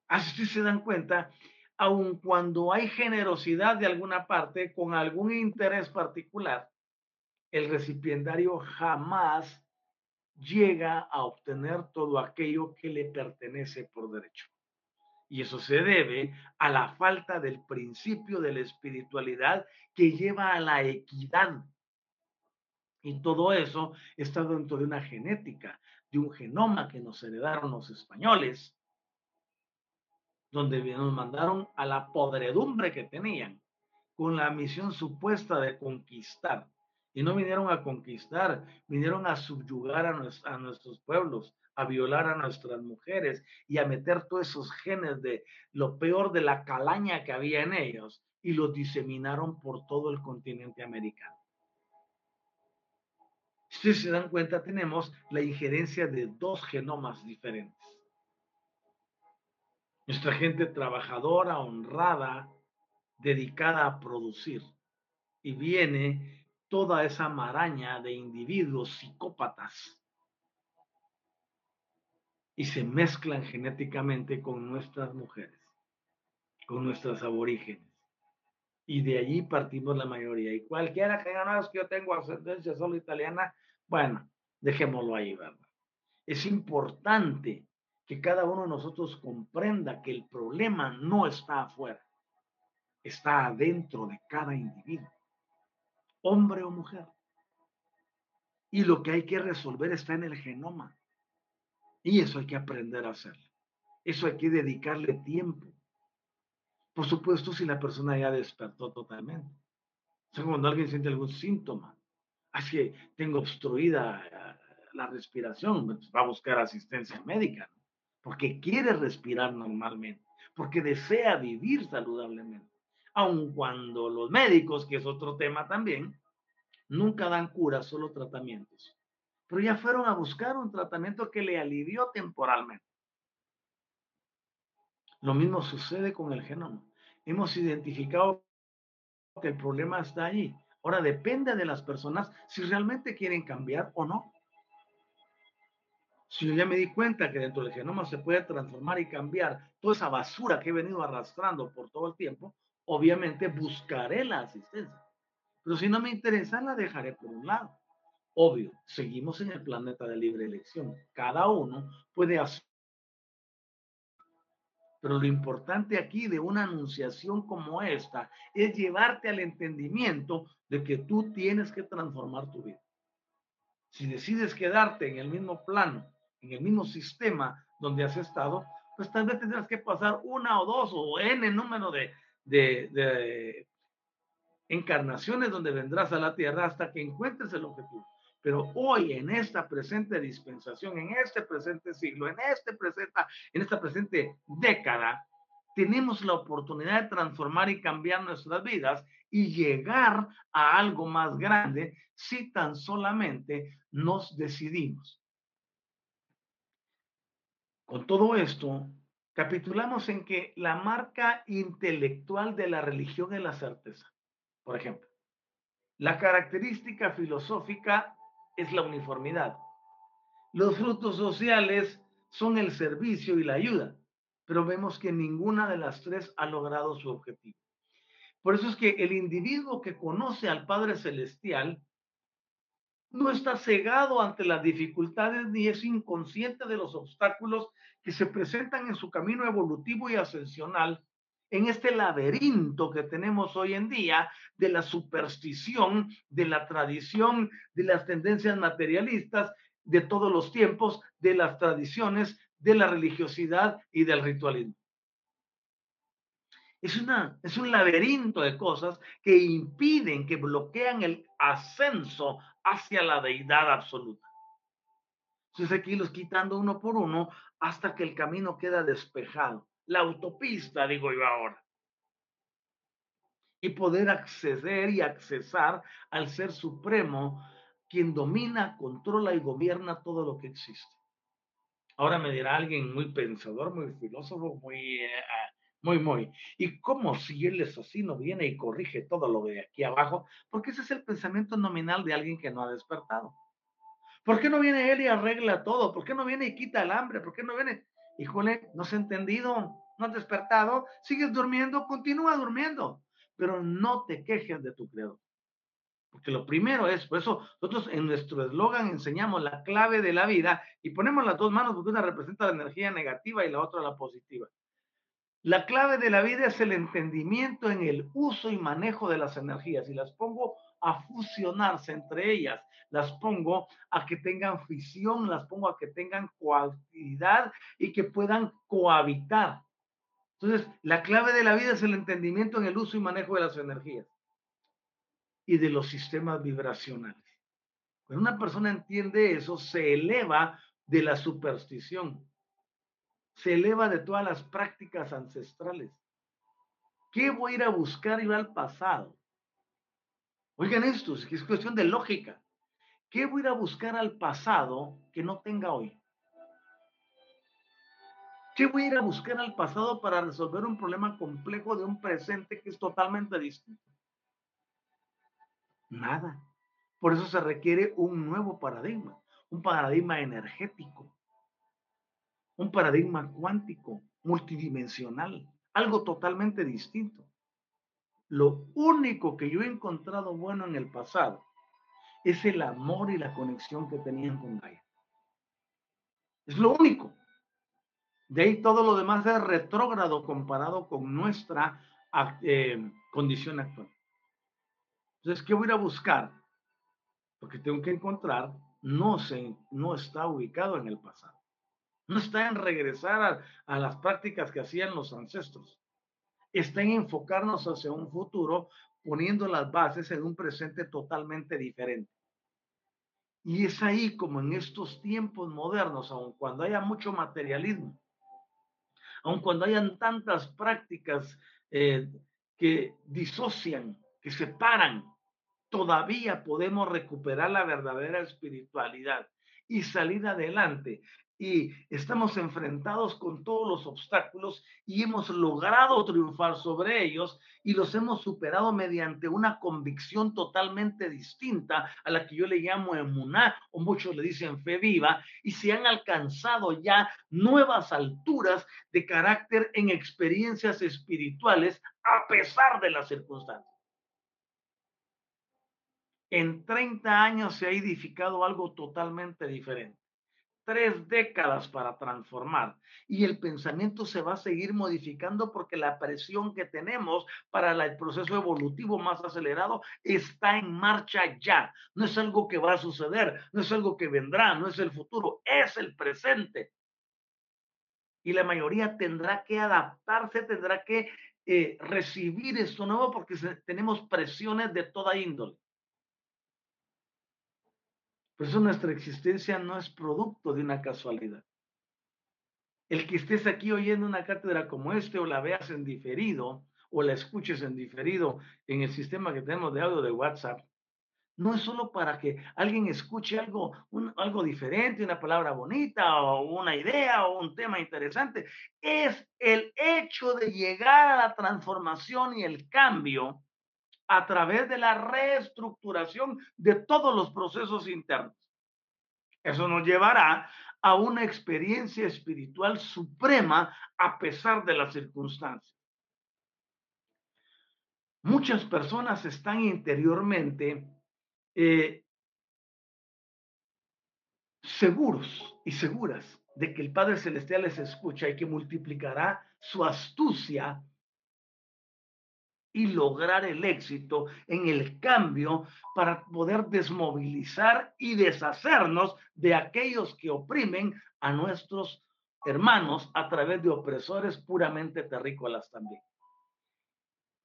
Así se dan cuenta, aun cuando hay generosidad de alguna parte con algún interés particular, el recipiendario jamás llega a obtener todo aquello que le pertenece por derecho. Y eso se debe a la falta del principio de la espiritualidad que lleva a la equidad. Y todo eso está dentro de una genética, de un genoma que nos heredaron los españoles, donde nos mandaron a la podredumbre que tenían, con la misión supuesta de conquistar y no vinieron a conquistar, vinieron a subyugar a, nuestros pueblos, a violar a nuestras mujeres y a meter todos esos genes de lo peor de la calaña que había en ellos y los diseminaron por todo el continente americano. Si se dan cuenta, tenemos la injerencia de dos genomas diferentes. Nuestra gente trabajadora, honrada, dedicada a producir. Y viene toda esa maraña de individuos psicópatas y se mezclan genéticamente con nuestras mujeres, con nuestras aborígenes. Y de allí partimos la mayoría. Y cualquiera que no, es que yo tengo ascendencia solo italiana, bueno, dejémoslo ahí, ¿verdad? Es importante que cada uno de nosotros comprenda que el problema no está afuera, está adentro de cada individuo hombre o mujer. Y lo que hay que resolver está en el genoma. Y eso hay que aprender a hacer. Eso hay que dedicarle tiempo. Por supuesto, si la persona ya despertó totalmente. O sea, cuando alguien siente algún síntoma, así que tengo obstruida eh, la respiración, pues, va a buscar asistencia médica, porque quiere respirar normalmente, porque desea vivir saludablemente. Aun cuando los médicos, que es otro tema también, nunca dan cura, solo tratamientos. Pero ya fueron a buscar un tratamiento que le alivió temporalmente. Lo mismo sucede con el genoma. Hemos identificado que el problema está allí. Ahora depende de las personas si realmente quieren cambiar o no. Si yo ya me di cuenta que dentro del genoma se puede transformar y cambiar toda esa basura que he venido arrastrando por todo el tiempo, obviamente buscaré la asistencia. Pero si no me interesa, la dejaré por un lado. Obvio, seguimos en el planeta de libre elección. Cada uno puede hacer pero lo importante aquí de una anunciación como esta es llevarte al entendimiento de que tú tienes que transformar tu vida. Si decides quedarte en el mismo plano, en el mismo sistema donde has estado, pues tal vez tendrás que pasar una o dos o n número de, de, de encarnaciones donde vendrás a la tierra hasta que encuentres el objetivo. Pero hoy, en esta presente dispensación, en este presente siglo, en, este presente, en esta presente década, tenemos la oportunidad de transformar y cambiar nuestras vidas y llegar a algo más grande si tan solamente nos decidimos. Con todo esto, capitulamos en que la marca intelectual de la religión es la certeza. Por ejemplo, la característica filosófica es la uniformidad. Los frutos sociales son el servicio y la ayuda, pero vemos que ninguna de las tres ha logrado su objetivo. Por eso es que el individuo que conoce al Padre Celestial no está cegado ante las dificultades ni es inconsciente de los obstáculos que se presentan en su camino evolutivo y ascensional en este laberinto que tenemos hoy en día de la superstición, de la tradición, de las tendencias materialistas de todos los tiempos, de las tradiciones, de la religiosidad y del ritualismo. Es, una, es un laberinto de cosas que impiden, que bloquean el ascenso hacia la deidad absoluta. Entonces aquí los quitando uno por uno hasta que el camino queda despejado la autopista, digo yo ahora. Y poder acceder y accesar al Ser Supremo, quien domina, controla y gobierna todo lo que existe. Ahora me dirá alguien muy pensador, muy filósofo, muy, eh, ah, muy, muy. ¿Y cómo si él es así, no viene y corrige todo lo de aquí abajo? Porque ese es el pensamiento nominal de alguien que no ha despertado. ¿Por qué no viene él y arregla todo? ¿Por qué no viene y quita el hambre? ¿Por qué no viene? Híjole, no se ha entendido no has despertado, sigues durmiendo, continúa durmiendo, pero no te quejes de tu creador. Porque lo primero es, por eso nosotros en nuestro eslogan enseñamos la clave de la vida y ponemos las dos manos porque una representa la energía negativa y la otra la positiva. La clave de la vida es el entendimiento en el uso y manejo de las energías y las pongo a fusionarse entre ellas, las pongo a que tengan fisión, las pongo a que tengan cualidad y que puedan cohabitar. Entonces, la clave de la vida es el entendimiento en el uso y manejo de las energías y de los sistemas vibracionales. Cuando una persona entiende eso, se eleva de la superstición, se eleva de todas las prácticas ancestrales. ¿Qué voy a ir a buscar ir al pasado? Oigan esto, es cuestión de lógica. ¿Qué voy a ir a buscar al pasado que no tenga hoy? ¿Qué voy a ir a buscar al pasado para resolver un problema complejo de un presente que es totalmente distinto? Nada. Por eso se requiere un nuevo paradigma, un paradigma energético, un paradigma cuántico, multidimensional, algo totalmente distinto. Lo único que yo he encontrado bueno en el pasado es el amor y la conexión que tenían con Gaia. Es lo único. De ahí todo lo demás es retrógrado comparado con nuestra eh, condición actual. Entonces, ¿qué voy a buscar? Porque tengo que encontrar, no, se, no está ubicado en el pasado. No está en regresar a, las prácticas que hacían los ancestros, está en enfocarnos hacia un futuro poniendo las bases en un presente totalmente diferente. Y es ahí como en estos tiempos modernos, aun cuando haya mucho materialismo, aun cuando hayan tantas prácticas eh, que disocian, que separan, todavía podemos recuperar la verdadera espiritualidad y salir adelante y estamos enfrentados con todos los obstáculos y hemos logrado triunfar sobre ellos y los hemos superado mediante una convicción totalmente distinta a la que yo le llamo emuná o muchos le dicen fe viva y se han alcanzado ya nuevas alturas de carácter en experiencias espirituales a pesar de las circunstancias. En 30 años se ha edificado algo totalmente diferente tres décadas para transformar y el pensamiento se va a seguir modificando porque la presión que tenemos para el proceso evolutivo más acelerado está en marcha ya. No es algo que va a suceder, no es algo que vendrá, no es el futuro, es el presente. Y la mayoría tendrá que adaptarse, tendrá que eh, recibir esto nuevo porque tenemos presiones de toda índole. Por eso nuestra existencia no es producto de una casualidad. El que estés aquí oyendo una cátedra como este o la veas en diferido o la escuches en diferido en el sistema que tenemos de audio de WhatsApp, no es solo para que alguien escuche algo, algo diferente, una palabra bonita o una idea o un tema interesante. Es el hecho de llegar a la transformación y el cambio a través de la reestructuración de todos los procesos internos. Eso nos llevará a una experiencia espiritual suprema a pesar de las circunstancias. Muchas personas están interiormente eh, seguros y seguras de que el Padre Celestial les escucha y que multiplicará su astucia y lograr el éxito en el cambio para poder desmovilizar y deshacernos de aquellos que oprimen a nuestros hermanos a través de opresores puramente terrícolas también.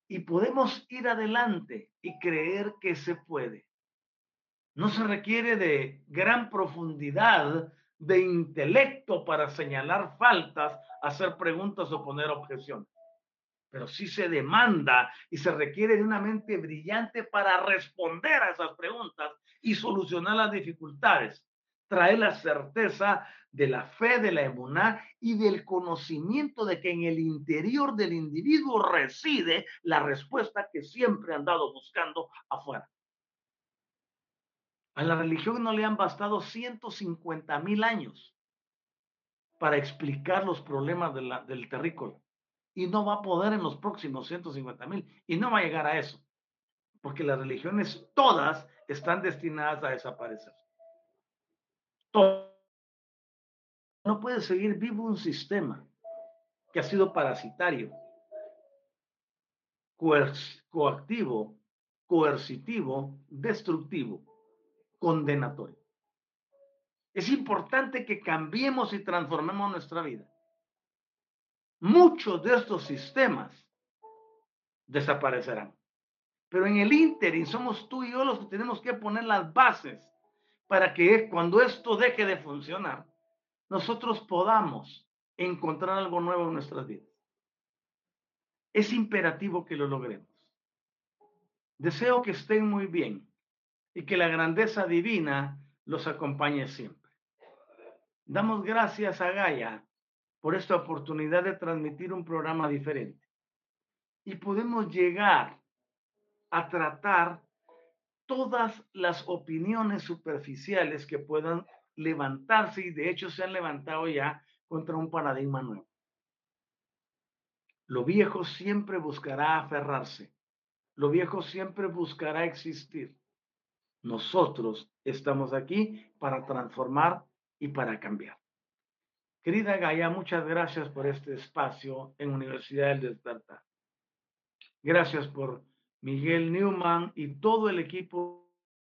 Y podemos ir adelante y creer que se puede. No se requiere de gran profundidad de intelecto para señalar faltas, hacer preguntas o poner objeciones pero sí se demanda y se requiere de una mente brillante para responder a esas preguntas y solucionar las dificultades. Trae la certeza de la fe, de la emuná y del conocimiento de que en el interior del individuo reside la respuesta que siempre han dado buscando afuera. A la religión no le han bastado 150 mil años para explicar los problemas del terrícola y no va a poder en los próximos 150 mil y no va a llegar a eso, porque las religiones todas están destinadas a desaparecer. No puede seguir vivo un sistema que ha sido parasitario, coactivo, coercitivo, destructivo, condenatorio. Es importante que cambiemos y transformemos nuestra vida muchos de estos sistemas desaparecerán. Pero en el ínterin somos tú y yo los que tenemos que poner las bases para que cuando esto deje de funcionar, nosotros podamos encontrar algo nuevo en nuestras vidas. Es imperativo que lo logremos. Deseo que estén muy bien y que la grandeza divina los acompañe siempre. Damos gracias a Gaia por esta oportunidad de transmitir un programa diferente. Y podemos llegar a tratar todas las opiniones superficiales que puedan levantarse y de hecho se han levantado ya contra un paradigma nuevo. Lo viejo siempre buscará aferrarse. Lo viejo siempre buscará existir. Nosotros estamos aquí para transformar y para cambiar. Querida Gaia, muchas gracias por este espacio en Universidad del Despertar. Gracias por Miguel Newman y todo el equipo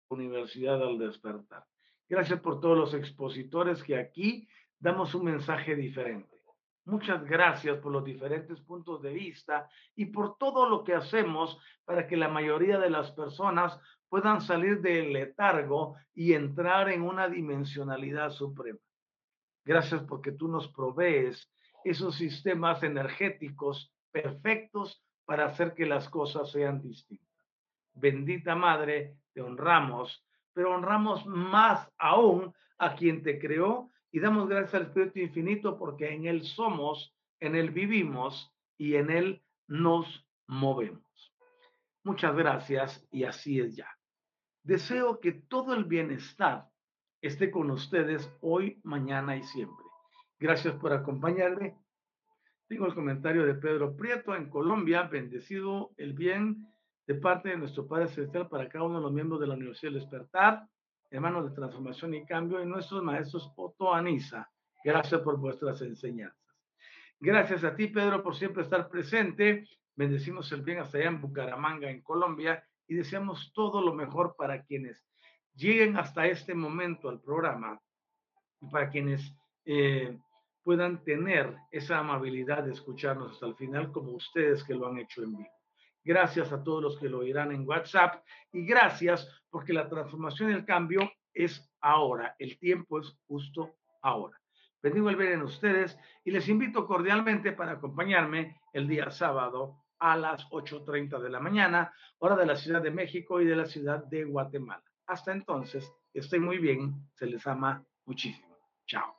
de Universidad del Despertar. Gracias por todos los expositores que aquí damos un mensaje diferente. Muchas gracias por los diferentes puntos de vista y por todo lo que hacemos para que la mayoría de las personas puedan salir del letargo y entrar en una dimensionalidad suprema. Gracias porque tú nos provees esos sistemas energéticos perfectos para hacer que las cosas sean distintas. Bendita Madre, te honramos, pero honramos más aún a quien te creó y damos gracias al Espíritu Infinito porque en Él somos, en Él vivimos y en Él nos movemos. Muchas gracias y así es ya. Deseo que todo el bienestar esté con ustedes hoy, mañana y siempre. Gracias por acompañarme. Tengo el comentario de Pedro Prieto en Colombia. Bendecido el bien de parte de nuestro Padre Celestial para cada uno de los miembros de la Universidad del Despertar, hermanos de transformación y cambio, y nuestros maestros Otto Anisa. Gracias por vuestras enseñanzas. Gracias a ti, Pedro, por siempre estar presente. Bendecimos el bien hasta allá en Bucaramanga, en Colombia, y deseamos todo lo mejor para quienes lleguen hasta este momento al programa y para quienes eh, puedan tener esa amabilidad de escucharnos hasta el final, como ustedes que lo han hecho en vivo. Gracias a todos los que lo oirán en WhatsApp y gracias porque la transformación y el cambio es ahora, el tiempo es justo ahora. Bendigo el ver en ustedes y les invito cordialmente para acompañarme el día sábado a las 8.30 de la mañana, hora de la Ciudad de México y de la Ciudad de Guatemala. Hasta entonces, estén muy bien, se les ama muchísimo. Chao.